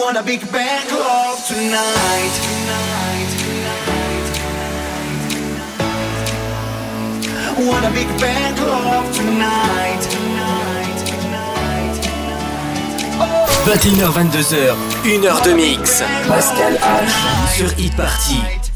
want a big bang club tonight. Want a big bang club tonight. 21h, 22h, 1 heure de mix. Pascal H. Sur Hit Party.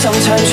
纠缠。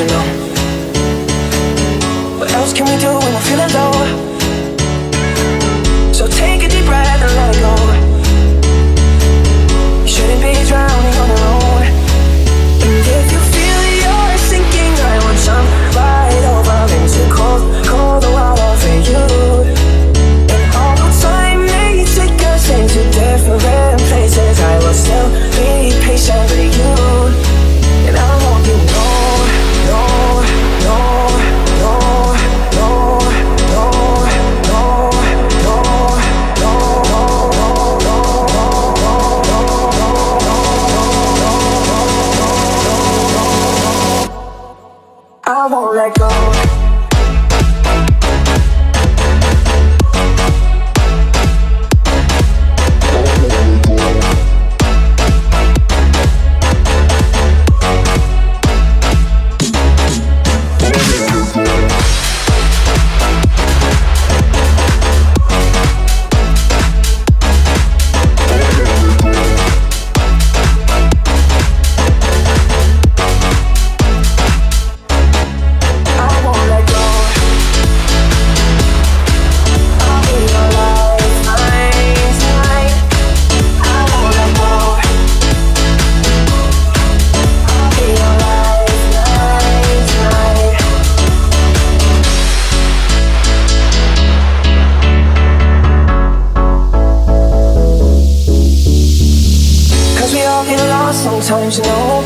Sometimes, you know.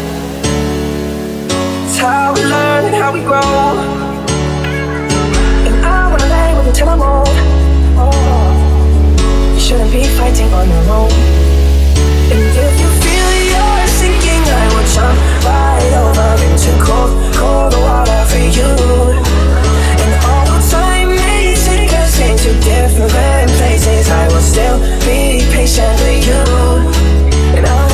It's how we learn and how we grow. And I wanna lay with you till I'm old. Oh, you shouldn't be fighting on your own. And if you feel you're sinking, I will jump right over into cold, cold water for you. And all time may take us into different places, I will still be patient with you. And I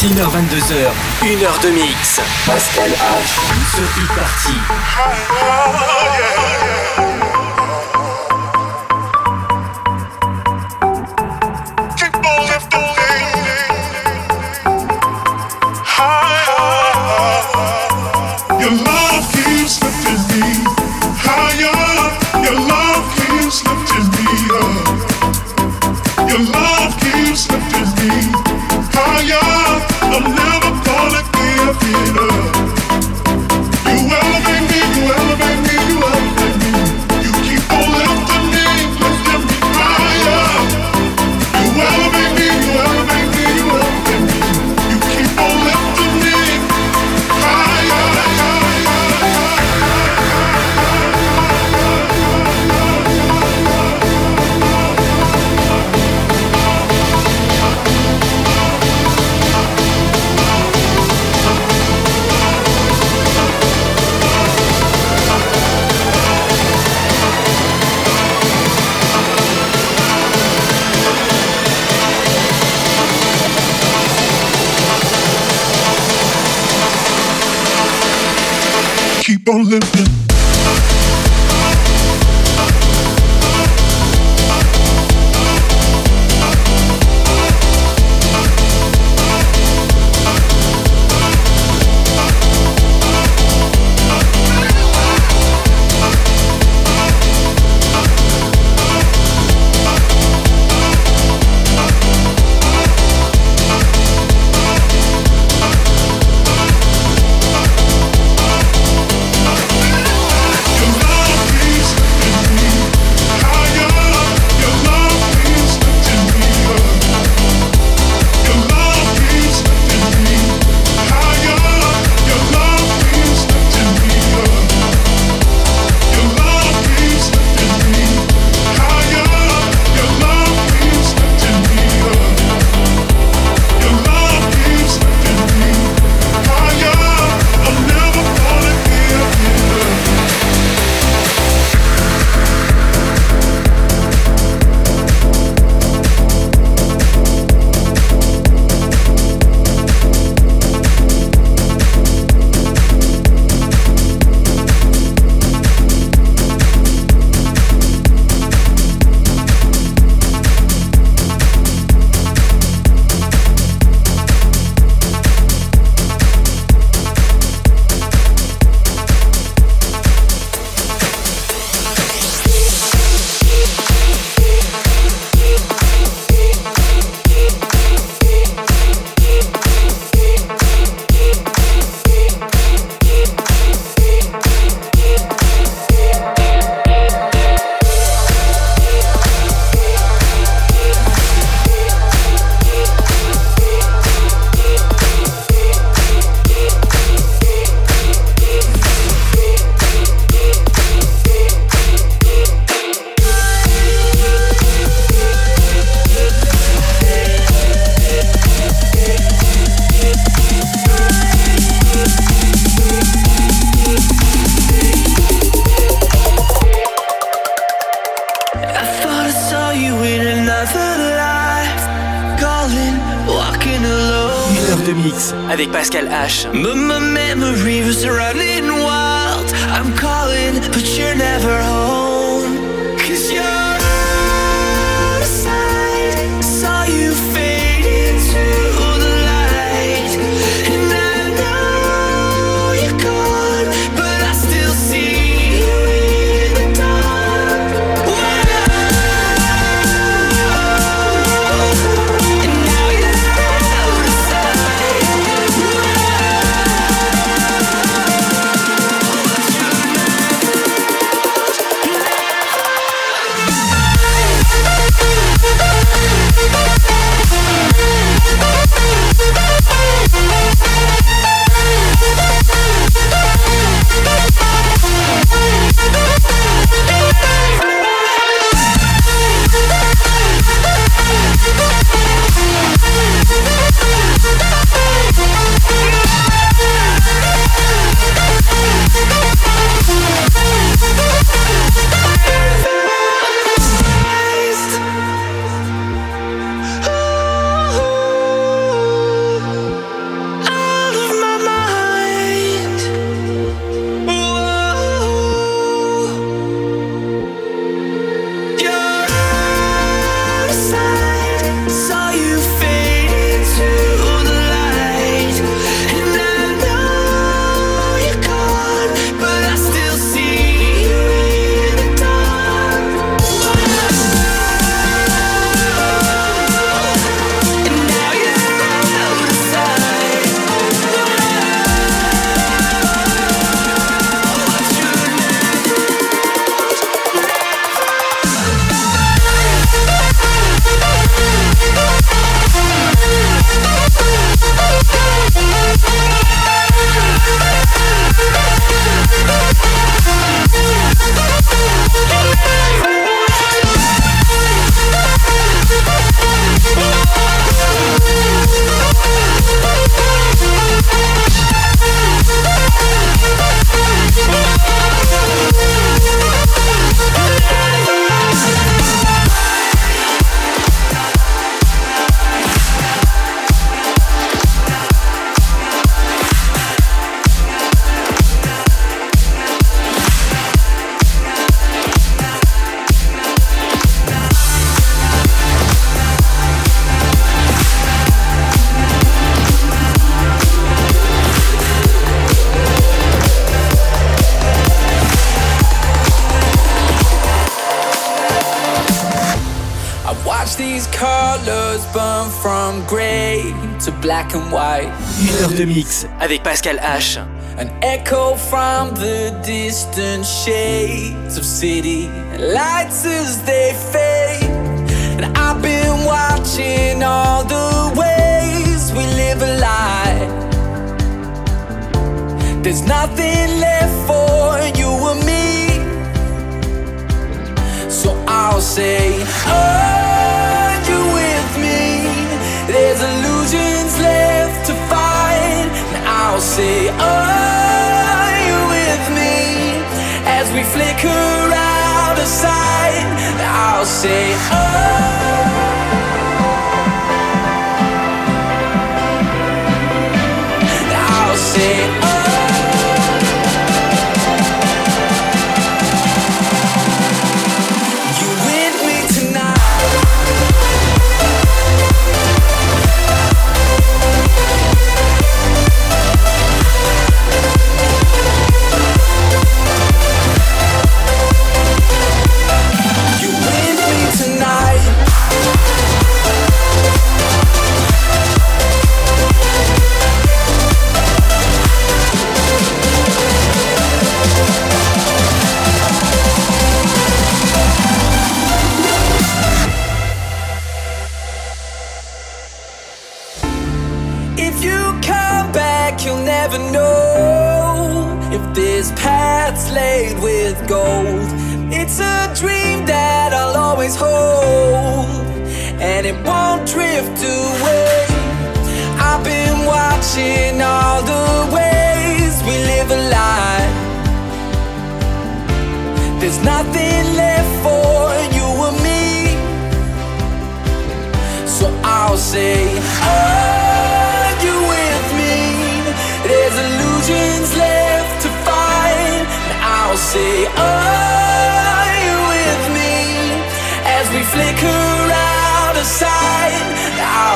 21h22h, 1h de mix. Pascal H. Sur Hit Party. on Pascal H. But my memory was running de mix avec Pascal H. An echo from the distant shades of city lights as they fade. And I've been watching all the ways we live a lie. There's nothing left for you and me. So I'll say, oh. say, Are you with me? As we flicker out of sight, I'll say, Oh. I'll say, oh.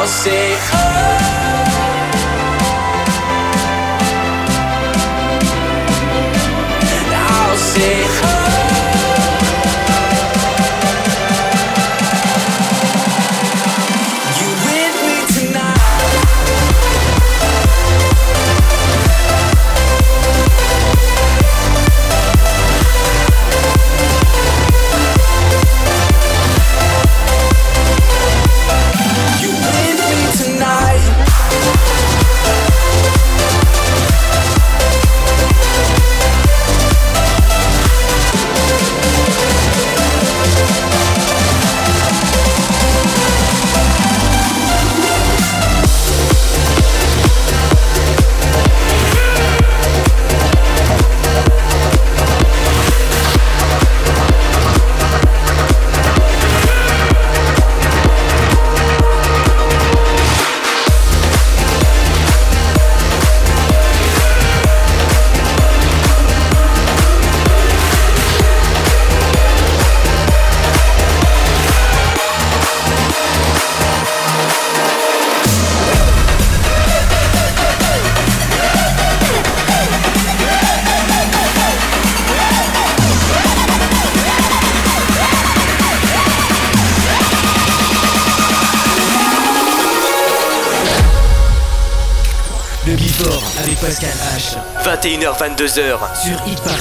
I'll say, oh. 22h sur Hip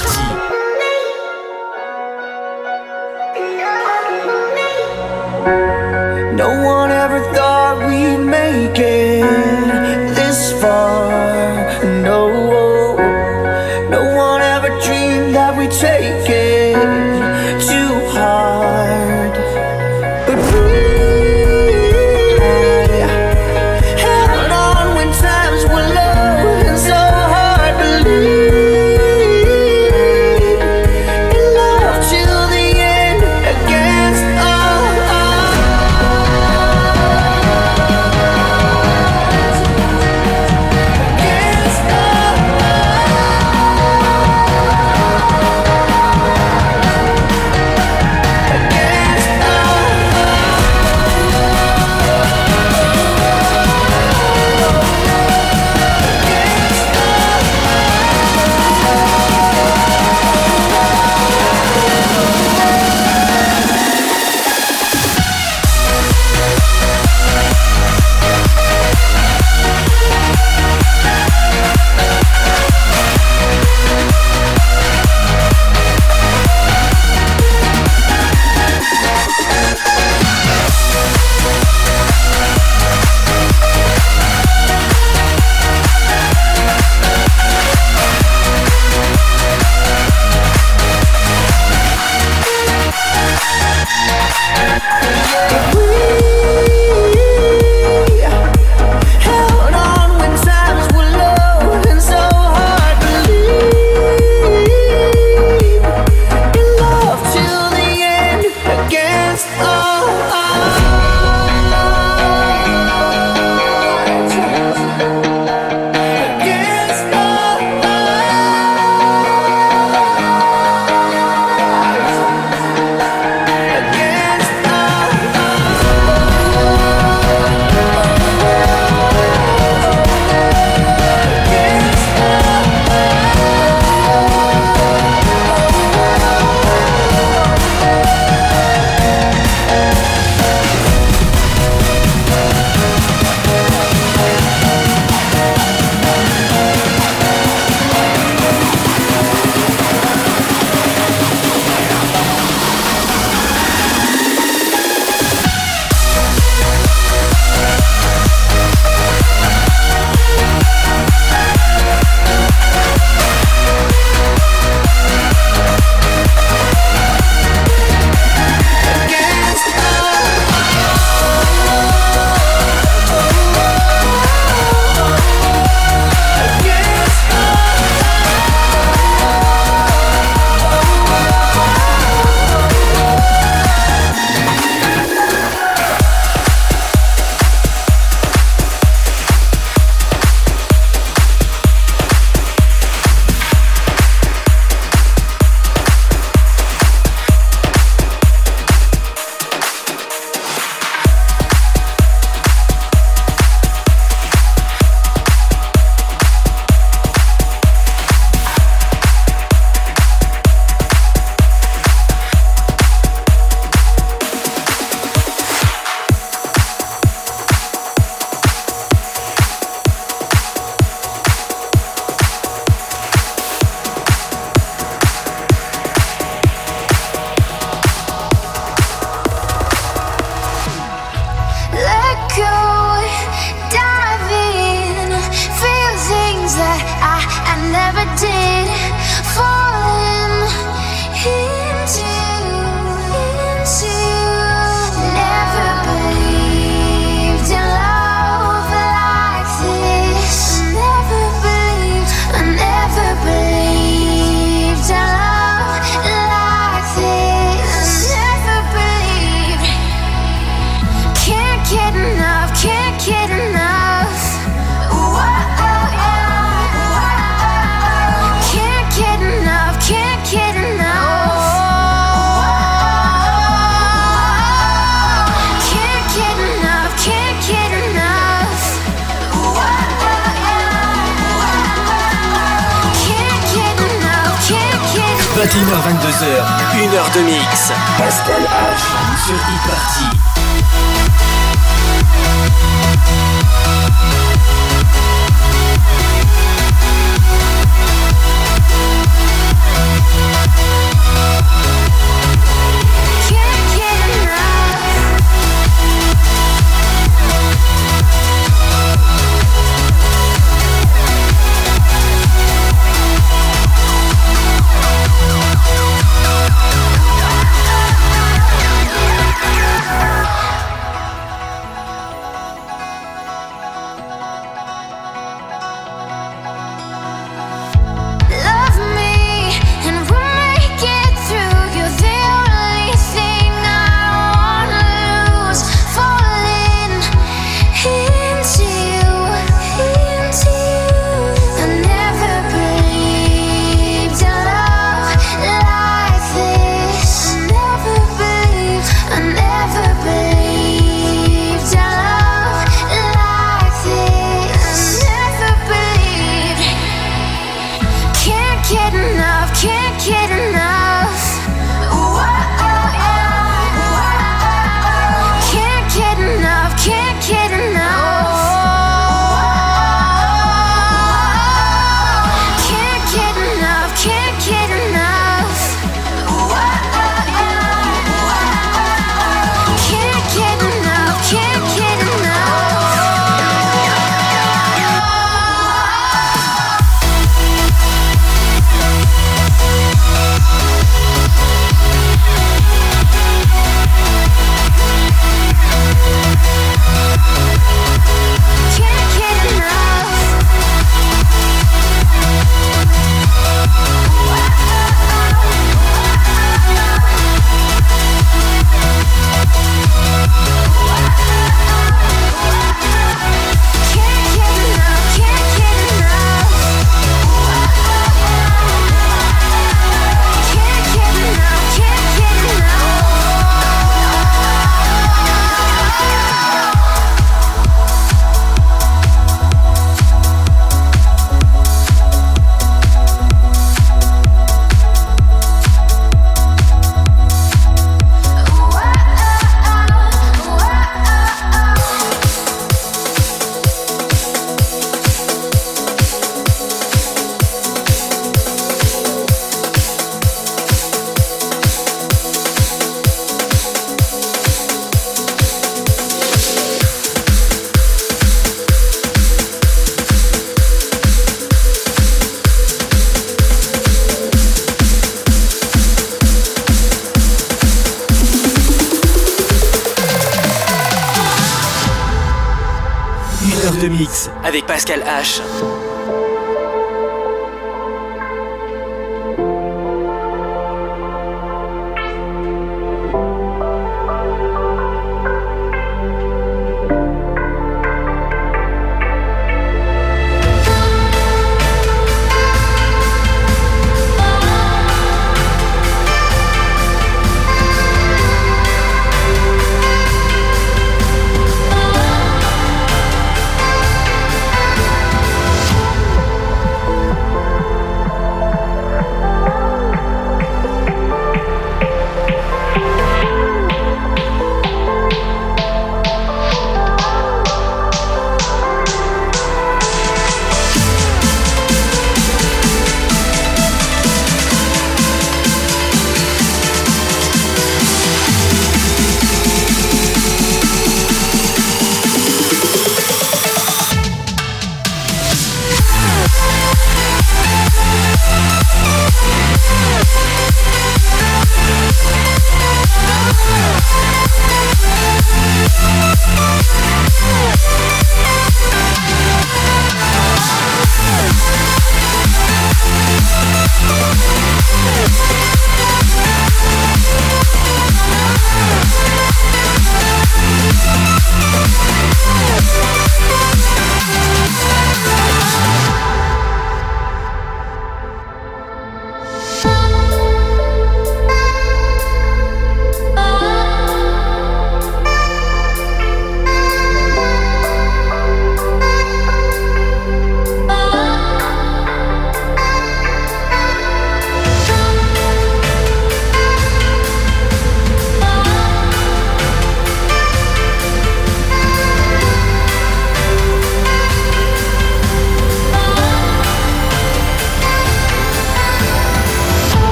21h22h, 1 heure de mix. Pascal H sur e-party. Avec Pascal H.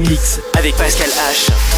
Mix avec Pascal H.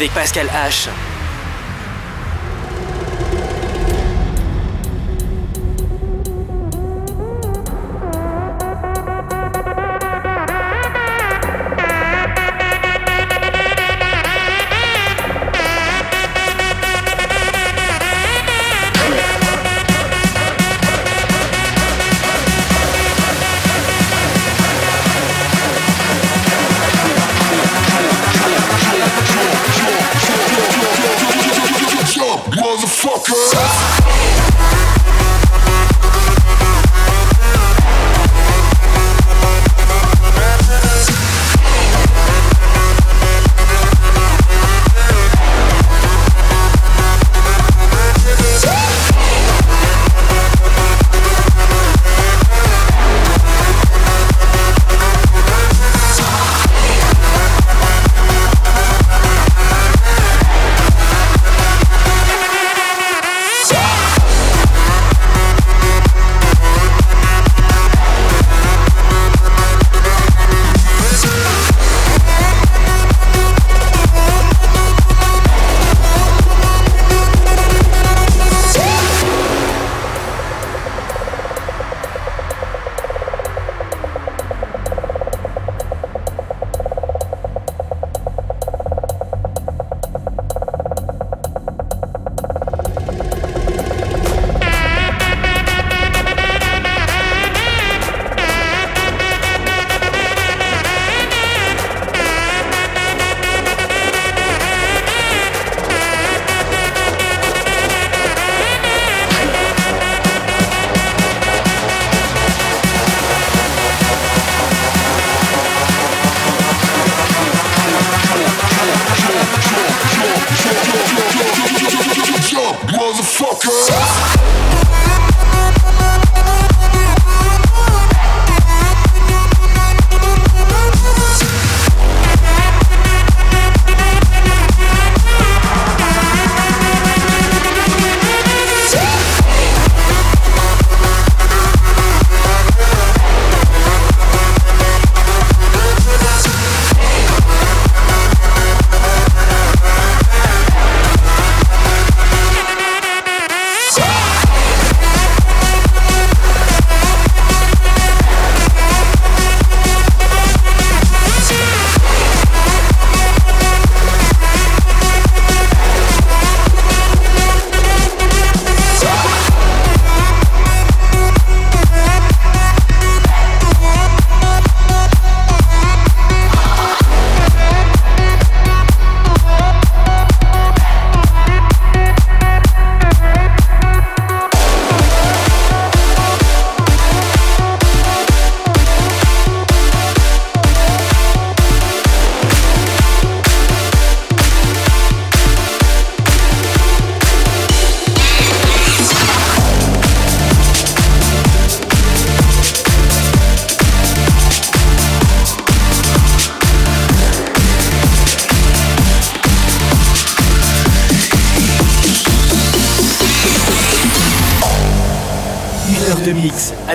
Avec Pascal H.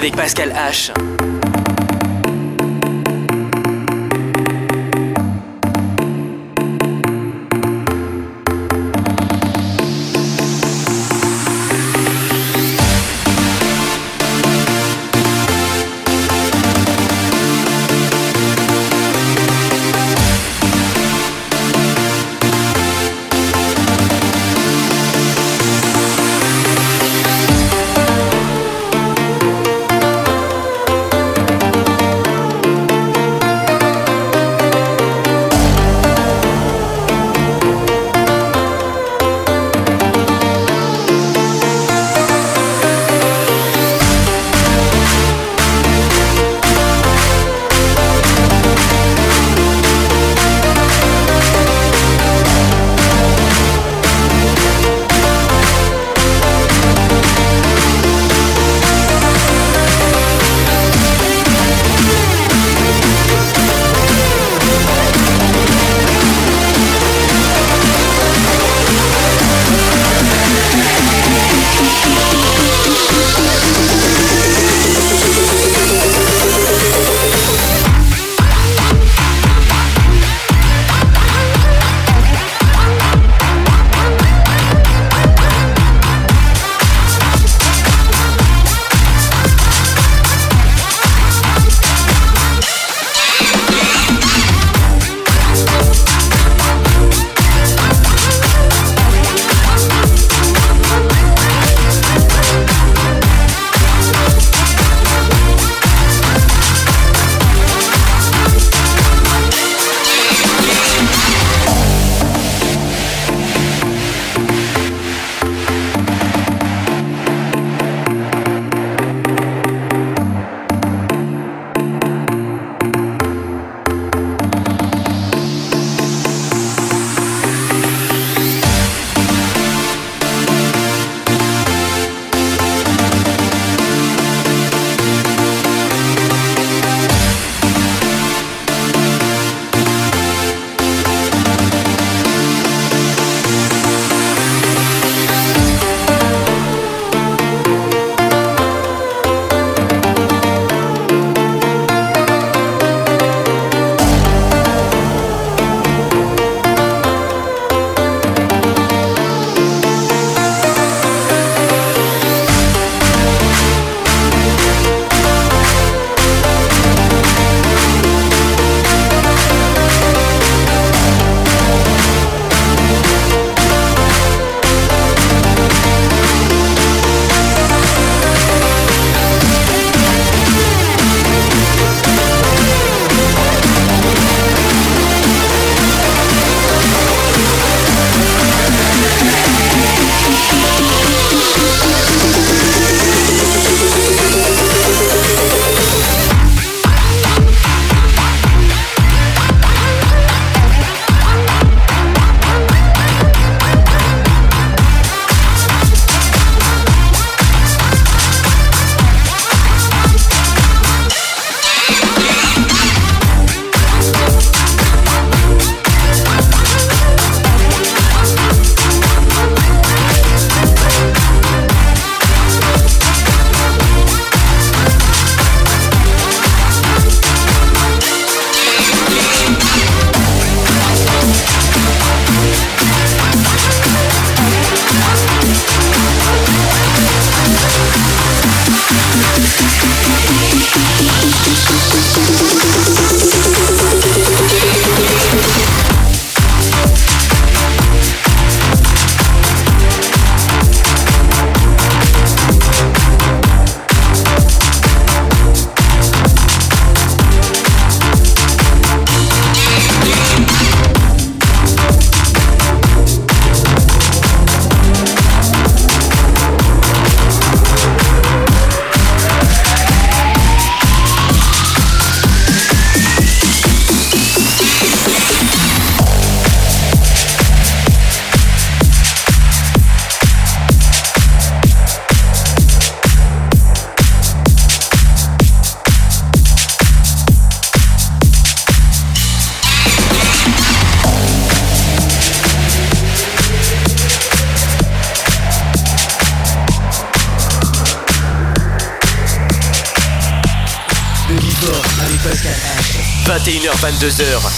avec Pascal H. 22h.